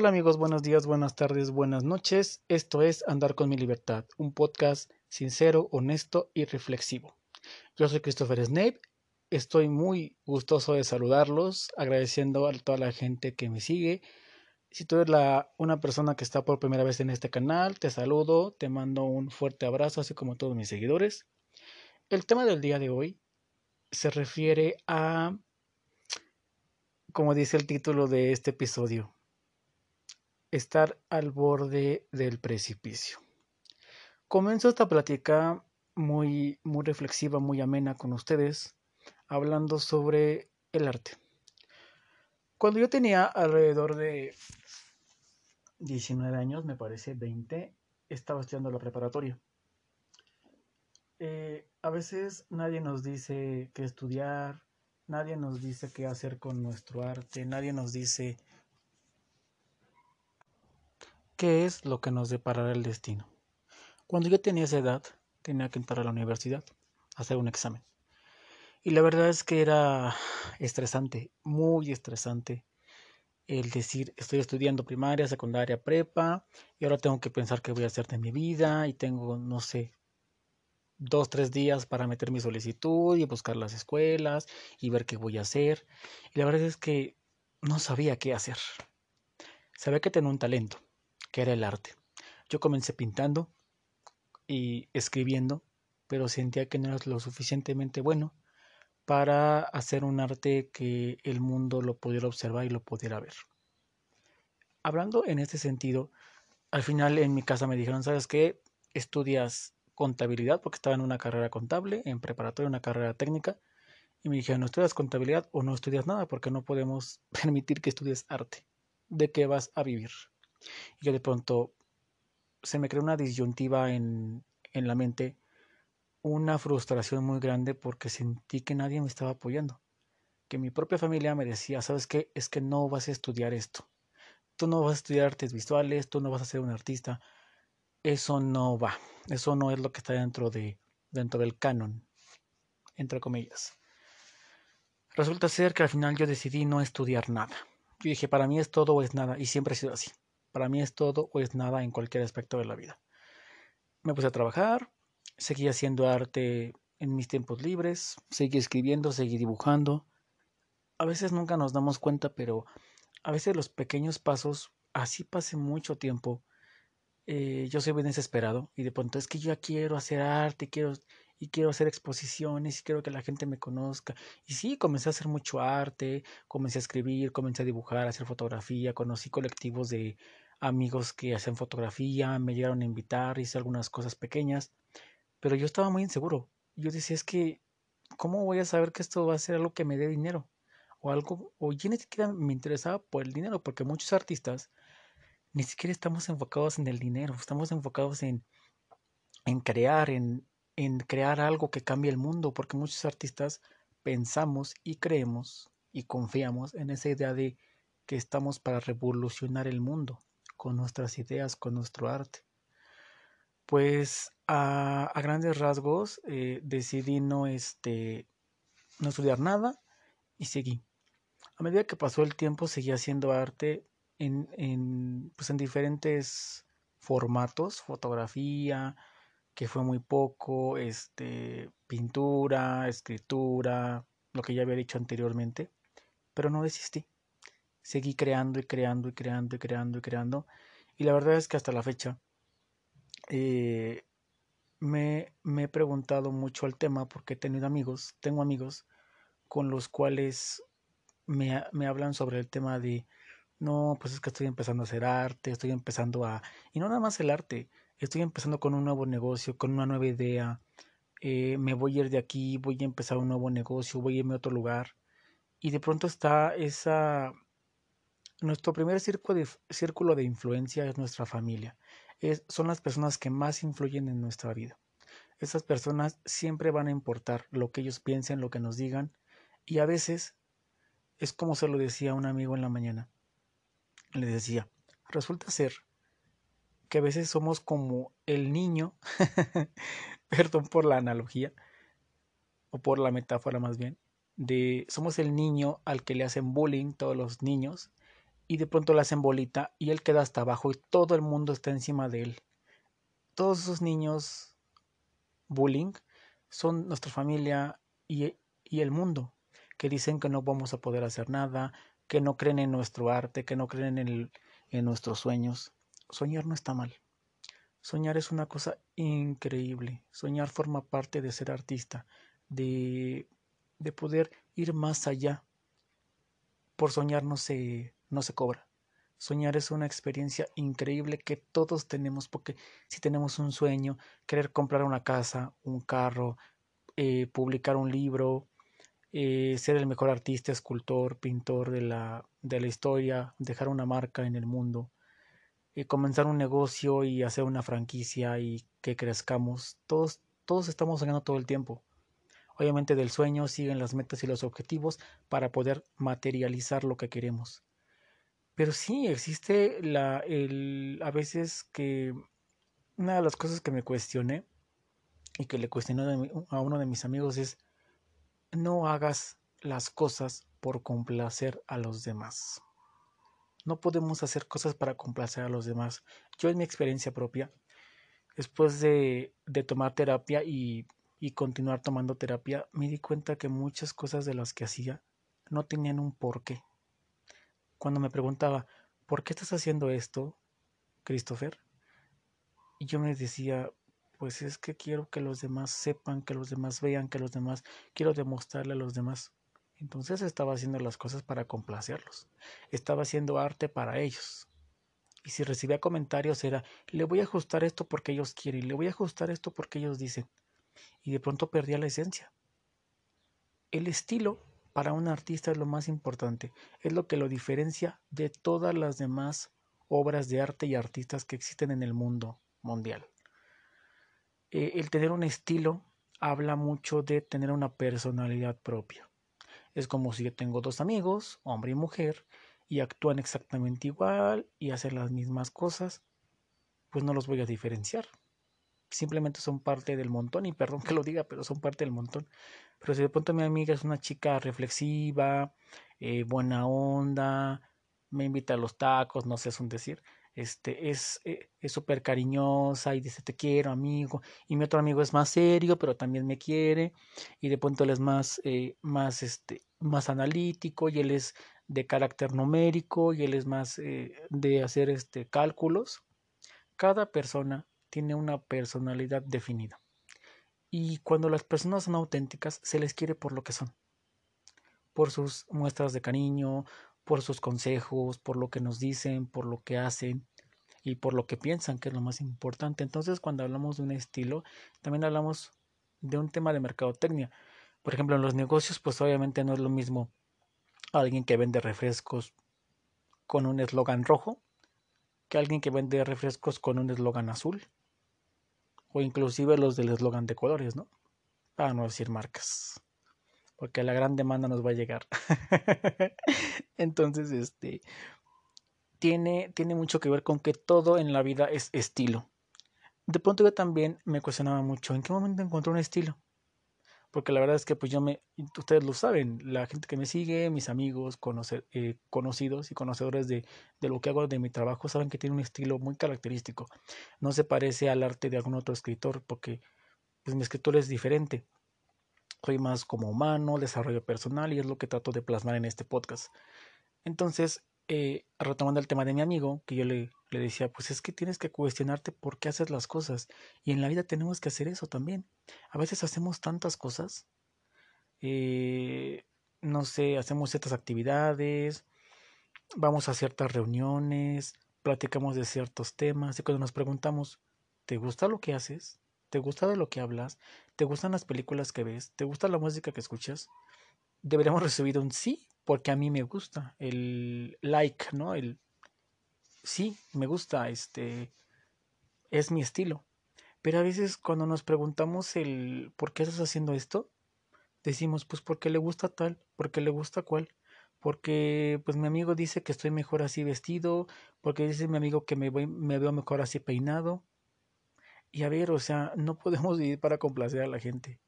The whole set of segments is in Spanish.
Hola amigos, buenos días, buenas tardes, buenas noches. Esto es Andar con mi libertad, un podcast sincero, honesto y reflexivo. Yo soy Christopher Snape. Estoy muy gustoso de saludarlos, agradeciendo a toda la gente que me sigue. Si tú eres una persona que está por primera vez en este canal, te saludo, te mando un fuerte abrazo, así como a todos mis seguidores. El tema del día de hoy se refiere a, como dice el título de este episodio, estar al borde del precipicio. Comienzo esta plática muy, muy reflexiva, muy amena con ustedes, hablando sobre el arte. Cuando yo tenía alrededor de 19 años, me parece 20, estaba estudiando la preparatoria. Eh, a veces nadie nos dice qué estudiar, nadie nos dice qué hacer con nuestro arte, nadie nos dice qué es lo que nos deparará el destino. Cuando yo tenía esa edad, tenía que entrar a la universidad, hacer un examen. Y la verdad es que era estresante, muy estresante el decir, estoy estudiando primaria, secundaria, prepa, y ahora tengo que pensar qué voy a hacer de mi vida, y tengo, no sé, dos, tres días para meter mi solicitud y buscar las escuelas y ver qué voy a hacer. Y la verdad es que no sabía qué hacer. Sabía que tenía un talento, que era el arte. Yo comencé pintando y escribiendo, pero sentía que no era lo suficientemente bueno para hacer un arte que el mundo lo pudiera observar y lo pudiera ver. Hablando en este sentido, al final en mi casa me dijeron, ¿sabes qué? Estudias contabilidad, porque estaba en una carrera contable, en preparatoria, una carrera técnica, y me dijeron, no estudias contabilidad o no estudias nada, porque no podemos permitir que estudies arte. ¿De qué vas a vivir? Y yo de pronto se me creó una disyuntiva en, en la mente, una frustración muy grande porque sentí que nadie me estaba apoyando. Que mi propia familia me decía, ¿sabes qué? Es que no vas a estudiar esto. Tú no vas a estudiar artes visuales, tú no vas a ser un artista. Eso no va. Eso no es lo que está dentro de dentro del canon, entre comillas. Resulta ser que al final yo decidí no estudiar nada. Yo dije, para mí es todo o es nada, y siempre ha sido así. Para mí es todo o es nada en cualquier aspecto de la vida. Me puse a trabajar, seguí haciendo arte en mis tiempos libres, seguí escribiendo, seguí dibujando. A veces nunca nos damos cuenta, pero a veces los pequeños pasos, así pase mucho tiempo, eh, yo soy bien desesperado y de pronto es que yo quiero hacer arte, quiero y quiero hacer exposiciones y quiero que la gente me conozca. Y sí, comencé a hacer mucho arte, comencé a escribir, comencé a dibujar, a hacer fotografía, conocí colectivos de amigos que hacen fotografía, me llegaron a invitar, hice algunas cosas pequeñas, pero yo estaba muy inseguro. Yo decía, es que, ¿cómo voy a saber que esto va a ser algo que me dé dinero? O algo, o yo ni siquiera me interesaba por el dinero, porque muchos artistas ni siquiera estamos enfocados en el dinero, estamos enfocados en, en crear, en, en crear algo que cambie el mundo, porque muchos artistas pensamos y creemos y confiamos en esa idea de que estamos para revolucionar el mundo con nuestras ideas, con nuestro arte. Pues a, grandes rasgos eh, decidí no, este, no estudiar nada y seguí. A medida que pasó el tiempo seguí haciendo arte en, en, pues en diferentes formatos, fotografía, que fue muy poco, este, pintura, escritura, lo que ya había dicho anteriormente, pero no desistí. Seguí creando y creando y creando y creando y creando. Y la verdad es que hasta la fecha eh, me, me he preguntado mucho al tema porque he tenido amigos, tengo amigos con los cuales me, me hablan sobre el tema de, no, pues es que estoy empezando a hacer arte, estoy empezando a... Y no nada más el arte, estoy empezando con un nuevo negocio, con una nueva idea, eh, me voy a ir de aquí, voy a empezar un nuevo negocio, voy a irme a otro lugar. Y de pronto está esa... Nuestro primer círculo de, influencia es nuestra familia. Son las personas que más influyen en nuestra vida. Esas personas siempre van a importar lo que ellos piensen, lo que nos digan. Y a veces es como se lo decía un amigo en la mañana. Le decía, resulta ser que a veces somos como el niño, perdón por la analogía, o por la metáfora más bien, de somos el niño al que le hacen bullying todos los niños y de pronto le hacen bolita y él queda hasta abajo y todo el mundo está encima de él. Todos esos niños bullying son nuestra familia y, y el mundo, que dicen que no vamos a poder hacer nada, que no creen en nuestro arte, que no creen en, el, en nuestros sueños. Soñar no está mal. Soñar es una cosa increíble. Soñar forma parte de ser artista, de, de poder ir más allá. Por soñar no se, no se cobra. Soñar es una experiencia increíble que todos tenemos, porque si tenemos un sueño, querer comprar una casa, un carro, eh, publicar un libro, eh, ser el mejor artista, escultor, pintor de la, de la historia, dejar una marca en el mundo, y comenzar un negocio y hacer una franquicia y que crezcamos. Todos, todos estamos soñando todo el tiempo. Obviamente del sueño siguen las metas y los objetivos para poder materializar lo que queremos. Pero sí existe la, el, a veces que una de las cosas que me cuestioné y que le cuestioné a uno de mis amigos es no hagas las cosas por complacer a los demás. No podemos hacer cosas para complacer a los demás. Yo en mi experiencia propia, después de, de tomar terapia y, y continuar tomando terapia, me di cuenta que muchas cosas de las que hacía no tenían un porqué. Cuando me preguntaba, ¿por qué estás haciendo esto, Christopher? Y yo me decía, pues es que quiero que los demás sepan, que los demás vean, que los demás, quiero demostrarle a los demás. Entonces estaba haciendo las cosas para complacerlos. Estaba haciendo arte para ellos. Y si recibía comentarios era, le voy a ajustar esto porque ellos quieren, le voy a ajustar esto porque ellos dicen. Y de pronto perdía la esencia. El estilo para un artista es lo más importante, es lo que lo diferencia de todas las demás obras de arte y artistas que existen en el mundo mundial. Eh, el tener un estilo habla mucho de tener una personalidad propia. Es como si yo tengo dos amigos, hombre y mujer, y actúan exactamente igual y hacen las mismas cosas, pues no los voy a diferenciar. Simplemente son parte del montón, y perdón que lo diga, pero son parte del montón. Pero si de pronto mi amiga es una chica reflexiva, eh, buena onda, me invita a los tacos, no sé, es un decir, este, es eh, súper cariñosa y dice te quiero amigo y mi otro amigo es más serio pero también me quiere y de pronto él es más eh, más este más analítico y él es de carácter numérico y él es más de hacer este cálculos. Cada persona tiene una personalidad definida y cuando las personas son auténticas se les quiere por lo que son por sus muestras de cariño por sus consejos, por lo que nos dicen, por lo que hacen y por lo que piensan, que es lo más importante. Entonces, cuando hablamos de un estilo, también hablamos de un tema de mercadotecnia. Por ejemplo, en los negocios, pues obviamente no es lo mismo alguien que vende refrescos con un eslogan rojo que alguien que vende refrescos con un eslogan azul o inclusive los del eslogan de colores, ¿no? Para no decir marcas porque la gran demanda nos va a llegar. Entonces, este, tiene, tiene mucho que ver con que todo en la vida es estilo. De pronto yo también me cuestionaba mucho, ¿en qué momento encontré un estilo? Porque la verdad es que pues yo me, ustedes lo saben, la gente que me sigue, mis amigos, eh, conocidos y conocedores de, de lo que hago de mi trabajo, saben que tiene un estilo muy característico. No se parece al arte de algún otro escritor, porque pues mi escritor es diferente soy más como humano, desarrollo personal y es lo que trato de plasmar en este podcast. Entonces, eh, retomando el tema de mi amigo, que yo le, le decía, pues es que tienes que cuestionarte por qué haces las cosas y en la vida tenemos que hacer eso también. A veces hacemos tantas cosas, eh, no sé, hacemos ciertas actividades, vamos a ciertas reuniones, platicamos de ciertos temas y cuando nos preguntamos, ¿te gusta lo que haces? ¿Te gusta de lo que hablas? ¿Te gustan las películas que ves? ¿Te gusta la música que escuchas? Deberíamos recibir un sí, porque a mí me gusta. El like, ¿no? El sí, me gusta, este es mi estilo. Pero a veces cuando nos preguntamos el por qué estás haciendo esto, decimos, pues porque le gusta tal, porque le gusta cual, porque pues mi amigo dice que estoy mejor así vestido, porque dice mi amigo que me, voy, me veo mejor así peinado, y a ver, o sea, no podemos vivir para complacer a la gente.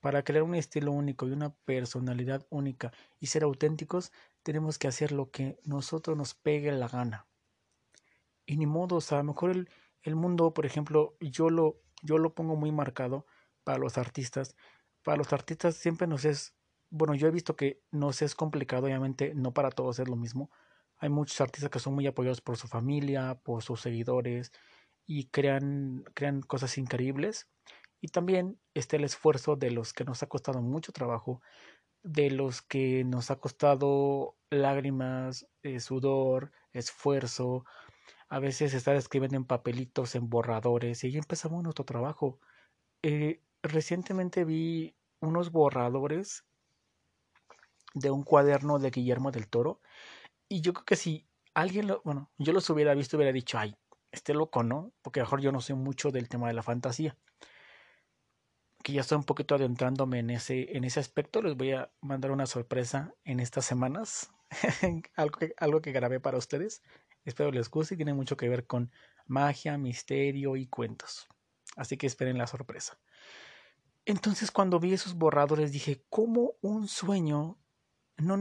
Para crear un estilo único y una personalidad única y ser auténticos, tenemos que hacer lo que nosotros nos pegue la gana. Y ni modo, o sea, a lo mejor el, el mundo, por ejemplo, yo lo, yo lo pongo muy marcado para los artistas. Para los artistas siempre nos es, bueno, yo he visto que nos es complicado, obviamente, no para todos es lo mismo. Hay muchos artistas que son muy apoyados por su familia, por sus seguidores y crean, crean cosas increíbles. Y también está el esfuerzo de los que nos ha costado mucho trabajo, de los que nos ha costado lágrimas, eh, sudor, esfuerzo, a veces estar escribiendo en papelitos, en borradores, y ahí empezamos nuestro trabajo. Eh, recientemente vi unos borradores de un cuaderno de Guillermo del Toro, y yo creo que si alguien lo, bueno, yo los hubiera visto, hubiera dicho, ay, este loco, ¿no? Porque mejor yo no sé mucho del tema de la fantasía que ya estoy un poquito adentrándome en ese, en ese aspecto, les voy a mandar una sorpresa en estas semanas, algo, algo que grabé para ustedes. Espero les guste y tiene mucho que ver con magia, misterio y cuentos. Así que esperen la sorpresa. Entonces cuando vi esos borradores dije, ¿cómo un sueño no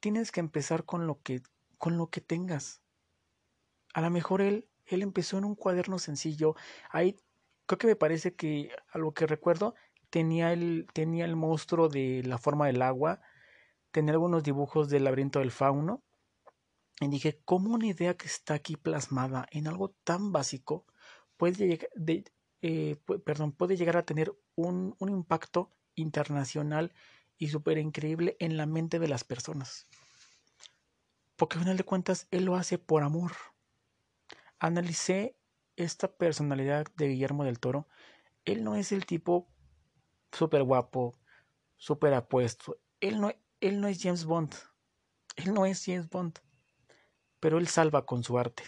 tienes que empezar con lo que con lo que tengas? A lo mejor él él empezó en un cuaderno sencillo. Ahí creo que me parece que a lo que recuerdo tenía el, tenía el monstruo de la forma del agua, tenía algunos dibujos del laberinto del fauno. Y dije, ¿cómo una idea que está aquí plasmada en algo tan básico puede, de, eh, perdón, puede llegar a tener un, un impacto internacional y súper increíble en la mente de las personas? Porque al final de cuentas, él lo hace por amor. Analicé esta personalidad de Guillermo del Toro, él no es el tipo súper guapo, súper apuesto. Él no, él no es James Bond. Él no es James Bond. Pero él salva con su arte.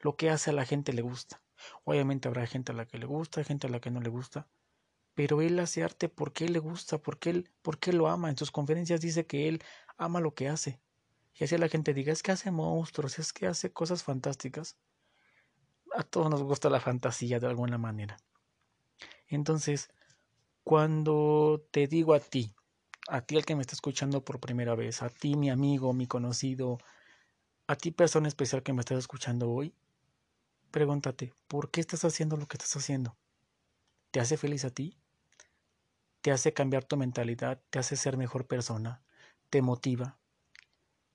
Lo que hace a la gente le gusta. Obviamente habrá gente a la que le gusta, gente a la que no le gusta. Pero él hace arte porque él le gusta, porque él, porque él lo ama. En sus conferencias dice que él ama lo que hace. Y así la gente diga, es que hace monstruos, es que hace cosas fantásticas a todos nos gusta la fantasía de alguna manera. Entonces, cuando te digo a ti, a ti el que me está escuchando por primera vez, a ti mi amigo, mi conocido, a ti persona especial que me estás escuchando hoy, pregúntate, ¿por qué estás haciendo lo que estás haciendo? ¿Te hace feliz a ti? ¿Te hace cambiar tu mentalidad? ¿Te hace ser mejor persona? ¿Te motiva?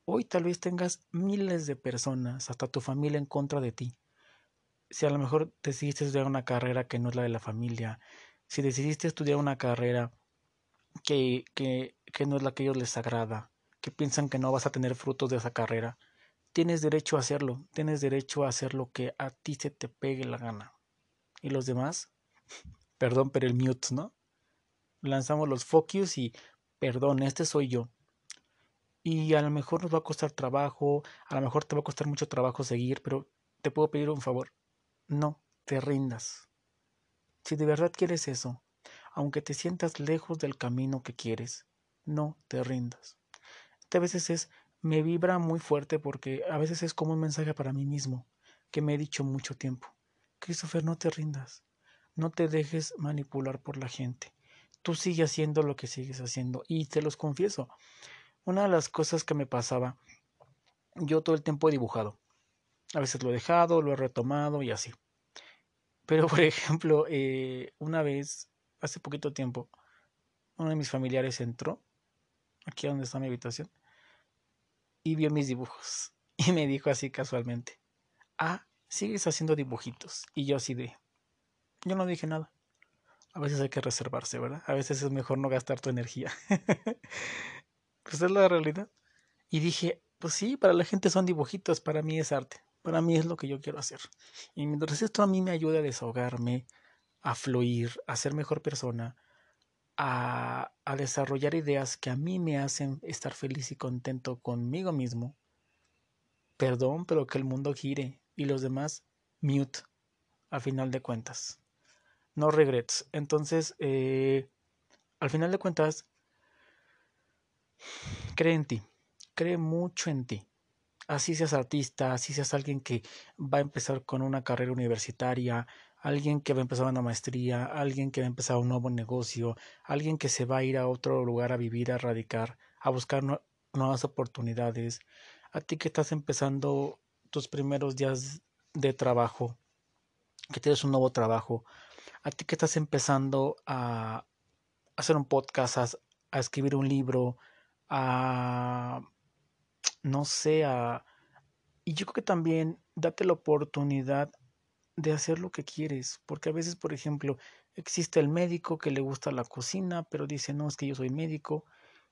Hoy tal vez tengas miles de personas, hasta tu familia en contra de ti si a lo mejor decidiste estudiar una carrera que no es la de la familia, si decidiste estudiar una carrera que, que, que no es la que a ellos les agrada, que piensan que no vas a tener frutos de esa carrera, tienes derecho a hacerlo, tienes derecho a hacer lo que a ti se te pegue la gana. ¿Y los demás? Perdón, pero el mute, ¿no? Lanzamos los focus y perdón, este soy yo. Y a lo mejor nos va a costar trabajo, a lo mejor te va a costar mucho trabajo seguir, pero te puedo pedir un favor no te rindas. Si de verdad quieres eso, aunque te sientas lejos del camino que quieres, no te rindas. Este a veces es, me vibra muy fuerte porque a veces es como un mensaje para mí mismo, que me he dicho mucho tiempo. Christopher, no te rindas, no te dejes manipular por la gente. Tú sigue haciendo lo que sigues haciendo. Y te los confieso, una de las cosas que me pasaba, yo todo el tiempo he dibujado. A veces lo he dejado, lo he retomado y así. Pero, por ejemplo, eh, una vez, hace poquito tiempo, uno de mis familiares entró, aquí donde está mi habitación, y vio mis dibujos. Y me dijo así casualmente, ah, sigues haciendo dibujitos. Y yo así de, yo no dije nada. A veces hay que reservarse, ¿verdad? A veces es mejor no gastar tu energía. pues es la realidad. Y dije, pues sí, para la gente son dibujitos, para mí es arte. Para mí es lo que yo quiero hacer. Y mientras esto a mí me ayuda a desahogarme, a fluir, a ser mejor persona, a, desarrollar ideas que a mí me hacen estar feliz y contento conmigo mismo, perdón, pero que el mundo gire y los demás mute, a final de cuentas. No regrets. Entonces, eh, al final de cuentas, cree en ti, cree mucho en ti así seas artista, así seas alguien que va a empezar con una carrera universitaria, alguien que va a empezar una maestría, alguien que va a empezar un nuevo negocio, alguien que se va a ir a otro lugar a vivir, a radicar, a buscar nuevas oportunidades, a ti que estás empezando tus primeros días de trabajo, que tienes un nuevo trabajo, a ti que estás empezando a hacer un podcast, a, escribir un libro, a, no sé, a... Y yo creo que también date la oportunidad de hacer lo que quieres, porque a veces, por ejemplo, existe el médico que le gusta la cocina, pero dice, no, es que yo soy médico,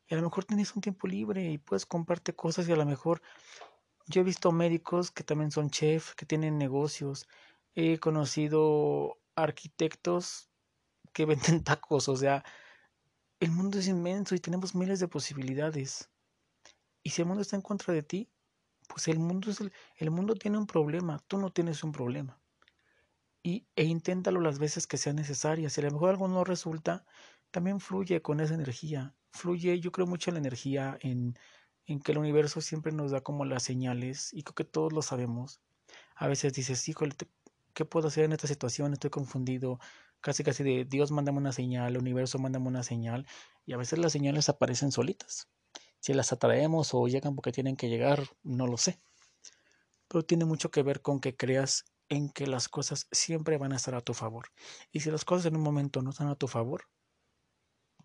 y a lo mejor tienes un tiempo libre y puedes comprarte cosas y a lo mejor yo he visto médicos que también son chef, que tienen negocios, he conocido arquitectos que venden tacos, o sea, el mundo es inmenso y tenemos miles de posibilidades. Y si el mundo está en contra de ti, pues el mundo es el, el mundo tiene un problema, tú no tienes un problema. Y, e inténtalo las veces que sean necesarias. Si a lo mejor algo no resulta, también fluye con esa energía. Fluye, yo creo mucho en la energía, en, en que el universo siempre nos da como las señales y creo que todos lo sabemos. A veces dices, híjole, ¿qué puedo hacer en esta situación? Estoy confundido. Casi, casi de Dios mándame una señal, el universo mándame una señal. Y a veces las señales aparecen solitas. Si las atraemos o llegan porque tienen que llegar, no lo sé. Pero tiene mucho que ver con que creas en que las cosas siempre van a estar a tu favor. Y si las cosas en un momento no están a tu favor,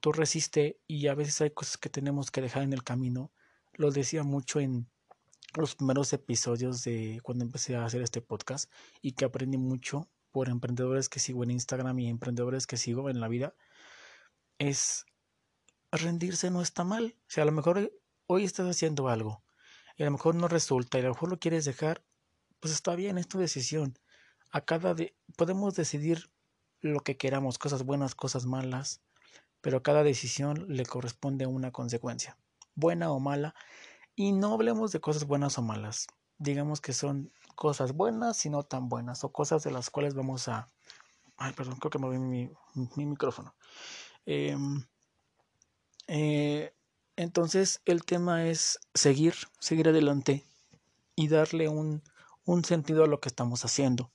tú resiste y a veces hay cosas que tenemos que dejar en el camino. Lo decía mucho en los primeros episodios de cuando empecé a hacer este podcast y que aprendí mucho por emprendedores que sigo en Instagram y emprendedores que sigo en la vida, es rendirse no está mal. O sea, a lo mejor hoy estás haciendo algo y a lo mejor no resulta y a lo mejor lo quieres dejar, pues está bien, es tu decisión. A cada de, podemos decidir lo que queramos, cosas buenas, cosas malas, pero a cada decisión le corresponde una consecuencia, buena o mala, y no hablemos de cosas buenas o malas, digamos que son cosas buenas y no tan buenas, o cosas de las cuales vamos a... Ay, perdón, creo que me mi, mi micrófono. Em, eh, entonces el tema es seguir, seguir adelante y darle un, un sentido a lo que estamos haciendo.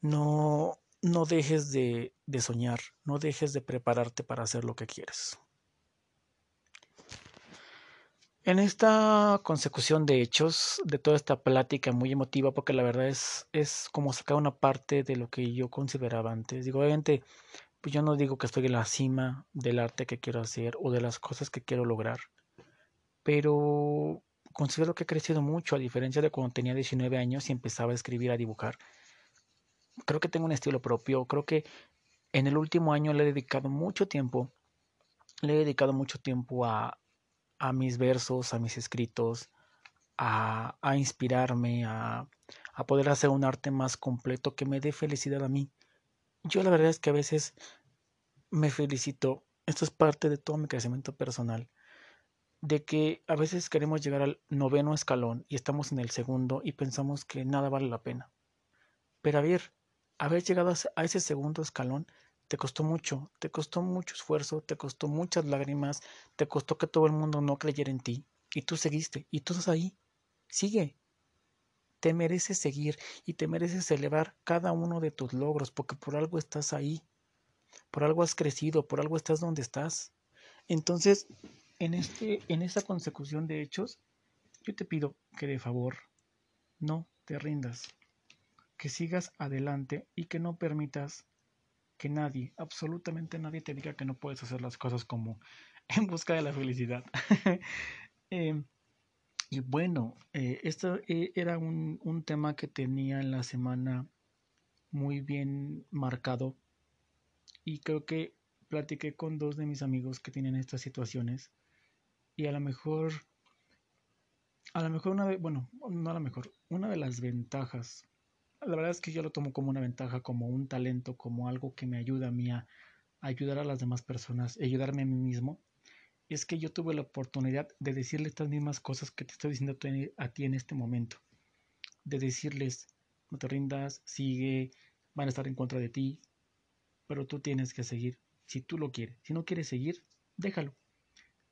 No, no dejes de, de soñar, no dejes de prepararte para hacer lo que quieres. En esta consecución de hechos, de toda esta plática muy emotiva, porque la verdad es, es como sacar una parte de lo que yo consideraba antes. Digo, obviamente, pues yo no digo que estoy en la cima del arte que quiero hacer o de las cosas que quiero lograr, pero considero que he crecido mucho, a diferencia de cuando tenía 19 años y empezaba a escribir, a dibujar creo que tengo un estilo propio, creo que en el último año le he dedicado mucho tiempo, le he dedicado mucho tiempo a, a mis versos, a mis escritos, a, inspirarme, a, a poder hacer un arte más completo que me dé felicidad a mí. Yo la verdad es que a veces me felicito, esto es parte de todo mi crecimiento personal, de que a veces queremos llegar al noveno escalón y estamos en el segundo y pensamos que nada vale la pena. Pero a ver, haber llegado a ese segundo escalón te costó mucho, te costó mucho esfuerzo, te costó muchas lágrimas, te costó que todo el mundo no creyera en ti y tú seguiste y tú estás ahí. Sigue. Te mereces seguir y te mereces celebrar cada uno de tus logros porque por algo estás ahí, por algo has crecido, por algo estás donde estás. Entonces, en este en esta consecución de hechos, yo te pido que de favor no te rindas que sigas adelante y que no permitas que nadie, absolutamente nadie te diga que no puedes hacer las cosas como en busca de la felicidad. Em, y bueno, eh, esto eh, era un, un tema que tenía en la semana muy bien marcado y creo que platiqué con dos de mis amigos que tienen estas situaciones y a lo mejor a lo mejor una bueno, no a lo mejor, una de las ventajas la verdad es que yo lo tomo como una ventaja, como un talento, como algo que me ayuda a mí a ayudar a las demás personas, ayudarme a mí mismo. Es que yo tuve la oportunidad de decirle estas mismas cosas que te estoy diciendo a ti en este momento. De decirles, no te rindas, sigue, van a estar en contra de ti, pero tú tienes que seguir si tú lo quieres. Si no quieres seguir, déjalo.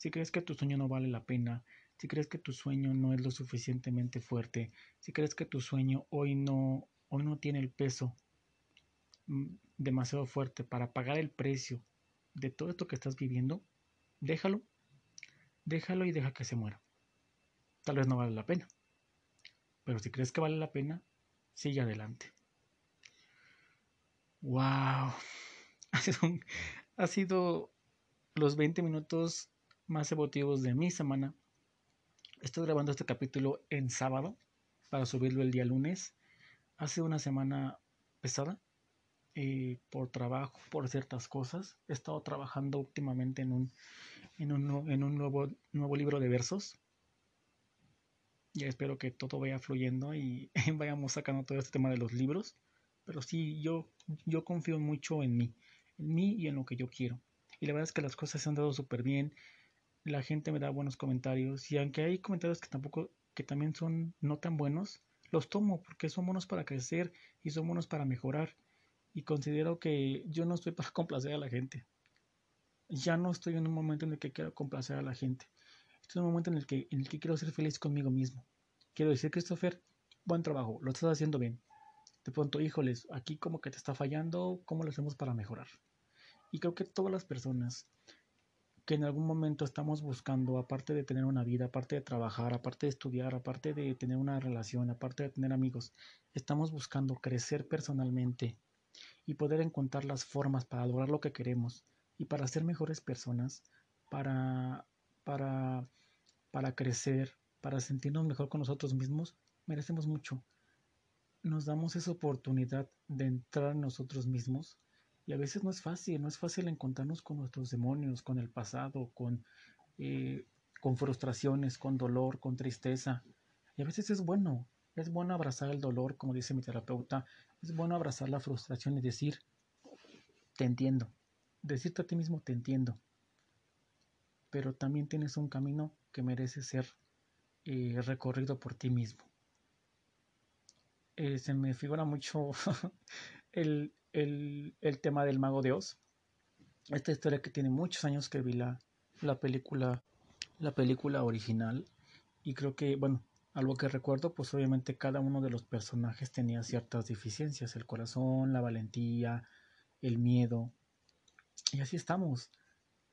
Si crees que tu sueño no vale la pena, si crees que tu sueño no es lo suficientemente fuerte, si crees que tu sueño hoy no hoy no tiene el peso mm, demasiado fuerte para pagar el precio de todo esto que estás viviendo, déjalo, déjalo y deja que se muera. Tal vez no vale la pena, pero si crees que vale la pena, sigue adelante. ¡Wow! Ha sido, ha sido los 20 minutos más emotivos de mi semana. Estoy grabando este capítulo en sábado para subirlo el día lunes. Ha sido una semana pesada eh, por trabajo, por ciertas cosas. He estado trabajando últimamente en un, en un, en un nuevo, nuevo libro de versos. Ya espero que todo vaya fluyendo y vayamos sacando todo este tema de los libros. Pero sí, yo, yo confío mucho en mí, en mí y en lo que yo quiero. Y la verdad es que las cosas se han dado súper bien. La gente me da buenos comentarios. Y aunque hay comentarios que tampoco, que también son no tan buenos, los tomo porque son buenos para crecer y son buenos para mejorar. Y considero que yo no estoy para complacer a la gente. Ya no estoy en un momento en el que quiero complacer a la gente. Estoy en un momento en el que, en el que quiero ser feliz conmigo mismo. Quiero decir, Christopher, buen trabajo, lo estás haciendo bien. De pronto, híjoles, aquí como que te está fallando, ¿cómo lo hacemos para mejorar? Y creo que todas las personas que en algún momento estamos buscando, aparte de tener una vida, aparte de trabajar, aparte de estudiar, aparte de tener una relación, aparte de tener amigos, estamos buscando crecer personalmente y poder encontrar las formas para lograr lo que queremos y para ser mejores personas, para, para, para crecer, para sentirnos mejor con nosotros mismos, merecemos mucho. Nos damos esa oportunidad de entrar en nosotros mismos y a veces no es fácil, no es fácil encontrarnos con nuestros demonios, con el pasado, con, eh, con frustraciones, con dolor, con tristeza. Y a veces es bueno, es bueno abrazar el dolor, como dice mi terapeuta, es bueno abrazar la frustración y decir, te entiendo, decirte a ti mismo, te entiendo. Pero también tienes un camino que merece ser eh, recorrido por ti mismo. Eh, se me figura mucho el, el, el, tema del mago de Oz. Esta historia que tiene muchos años que vi la, la película la película original. Y creo que bueno algo que recuerdo pues obviamente cada uno de los personajes tenía ciertas deficiencias. El corazón la valentía el miedo. Y así estamos.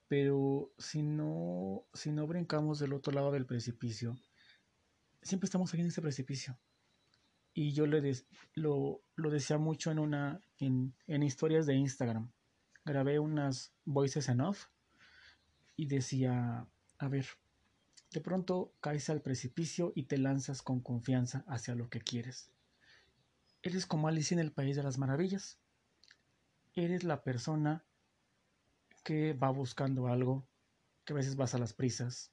Pero si no si no brincamos del otro lado del precipicio siempre estamos aquí en ese precipicio y yo le lo, lo, decía mucho en una en, en, historias de Instagram. Grabé unas voices en off y decía a ver de pronto caes al precipicio y te lanzas con confianza hacia lo que quieres. Eres como Alicia en el País de las Maravillas. Eres la persona que va buscando algo que a veces vas a las prisas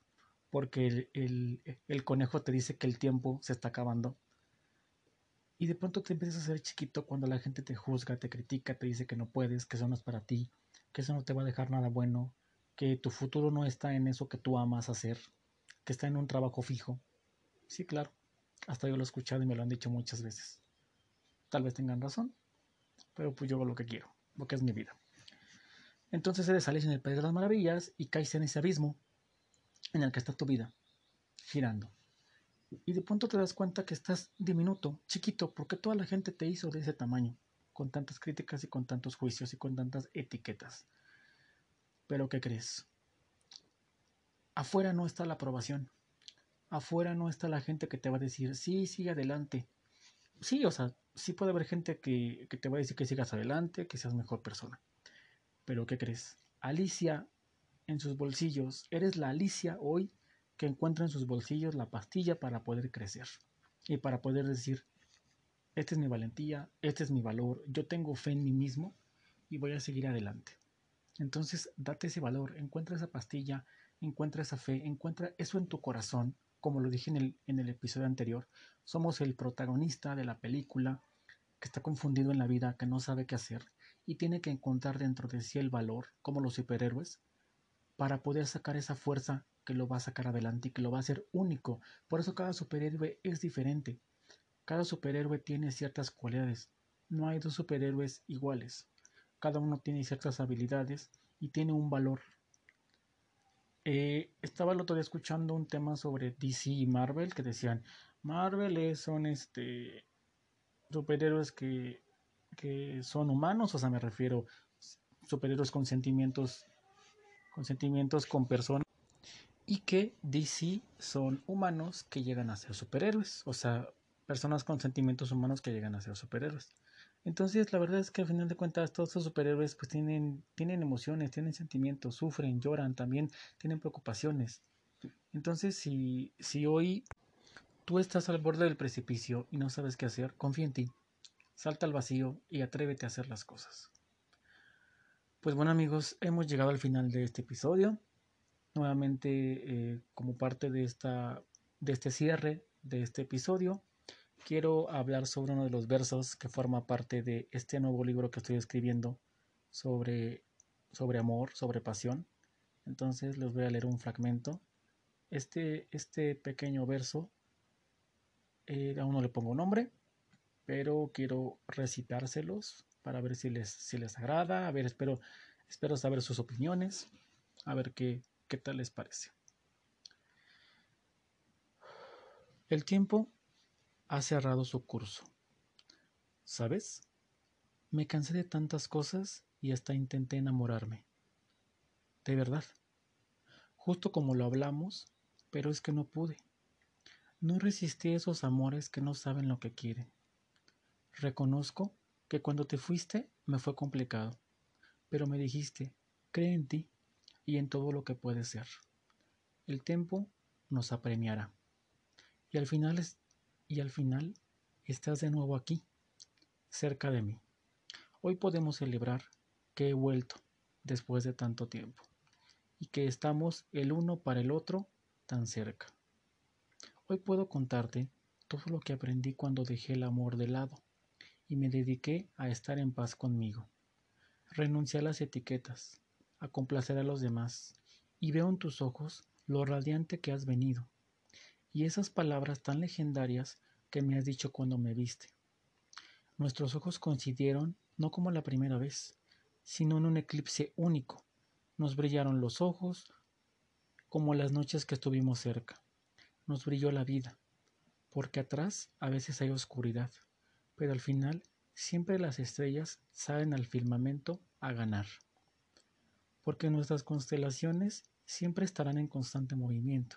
porque el, el, el conejo te dice que el tiempo se está acabando y de pronto te empiezas a hacer chiquito cuando la gente te juzga, te critica, te dice que no puedes, que eso no es para ti, que eso no te va a dejar nada bueno, que tu futuro no está en eso que tú amas hacer, que está en un trabajo fijo. Sí, claro. Hasta yo lo he escuchado y me lo han dicho muchas veces. Tal vez tengan razón, pero pues yo hago lo que quiero, porque es mi vida. Entonces eres Alice en el País de las Maravillas y caes en ese abismo en el que está tu vida, girando y de pronto te das cuenta que estás diminuto, chiquito, porque toda la gente te hizo de ese tamaño, con tantas críticas y con tantos juicios y con tantas etiquetas. Pero ¿qué crees? Afuera no está la aprobación. Afuera no está la gente que te va a decir, sí, sigue adelante. Sí, o sea, sí puede haber gente que, que te va a decir que sigas adelante, que seas mejor persona. Pero ¿qué crees? Alicia en sus bolsillos, eres la Alicia hoy que encuentra en sus bolsillos la pastilla para poder crecer y para poder decir, esta es mi valentía, este es mi valor, yo tengo fe en mí mismo y voy a seguir adelante. Entonces, date ese valor, encuentra esa pastilla, encuentra esa fe, encuentra eso en tu corazón, como lo dije en el, en el episodio anterior, somos el protagonista de la película que está confundido en la vida, que no sabe qué hacer y tiene que encontrar dentro de sí el valor, como los superhéroes, para poder sacar esa fuerza que lo va a sacar adelante y que lo va a hacer único. Por eso cada superhéroe es diferente. Cada superhéroe tiene ciertas cualidades. No hay dos superhéroes iguales. Cada uno tiene ciertas habilidades y tiene un valor. Eh, estaba el otro día escuchando un tema sobre DC y Marvel que decían Marvel son este superhéroes que, que son humanos, o sea, me refiero superhéroes con sentimientos, con sentimientos con personas, y que DC son humanos que llegan a ser superhéroes, o sea, personas con sentimientos humanos que llegan a ser superhéroes. Entonces, la verdad es que al final de cuentas todos estos superhéroes pues tienen, tienen emociones, tienen sentimientos, sufren, lloran, también tienen preocupaciones. Entonces, si, si hoy tú estás al borde del precipicio y no sabes qué hacer, confía en ti, salta al vacío y atrévete a hacer las cosas. Pues bueno amigos, hemos llegado al final de este episodio. Nuevamente, eh, como parte de, esta, de este cierre de este episodio, quiero hablar sobre uno de los versos que forma parte de este nuevo libro que estoy escribiendo sobre, sobre amor, sobre pasión. Entonces les voy a leer un fragmento. Este, este pequeño verso, eh, aún no le pongo nombre, pero quiero recitárselos para ver si les, si les agrada. A ver, espero, espero saber sus opiniones, a ver qué, qué tal les parece. El tiempo ha cerrado su curso. ¿Sabes? Me cansé de tantas cosas y hasta intenté enamorarme. De verdad. Justo como lo hablamos, pero es que no pude. No resistí esos amores que no saben lo que quieren. Reconozco que cuando te fuiste me fue complicado, pero me dijiste, cree en ti y en todo lo que puedes ser. El tiempo nos apremiará. Y al final es y al final estás de nuevo aquí, cerca de mí. Hoy podemos celebrar que he vuelto después de tanto tiempo y que estamos el uno para el otro tan cerca. Hoy puedo contarte todo lo que aprendí cuando dejé el amor de lado y me dediqué a estar en paz conmigo. Renuncié a las etiquetas, a complacer a los demás, y veo en tus ojos lo radiante que has venido, y esas palabras tan legendarias que me has dicho cuando me viste. Nuestros ojos coincidieron no como la primera vez, sino en un eclipse único. Nos brillaron los ojos como las noches que estuvimos cerca. Nos brilló la vida, porque atrás a veces hay oscuridad, pero al final siempre las estrellas salen al firmamento a ganar. Porque nuestras constelaciones siempre estarán en constante movimiento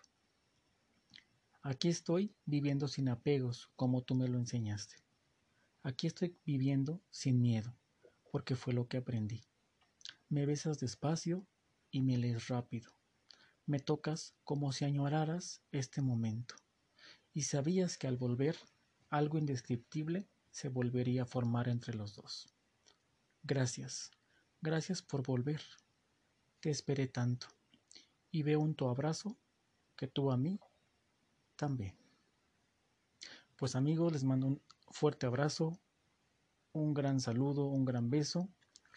Aquí estoy viviendo sin apegos, como tú me lo enseñaste. Aquí estoy viviendo sin miedo, porque fue lo que aprendí. Me besas despacio y me lees rápido. Me tocas como si añoraras este momento. Y sabías que al volver, algo indescriptible se volvería a formar entre los dos. Gracias, gracias por volver. Te esperé tanto. Y veo en tu abrazo que tú a mí también. Pues amigos, les mando un fuerte abrazo, un gran saludo, un gran beso.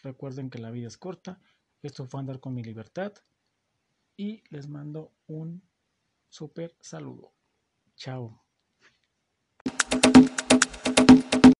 Recuerden que la vida es corta. Esto fue andar con mi libertad. Y les mando un súper saludo. Chao.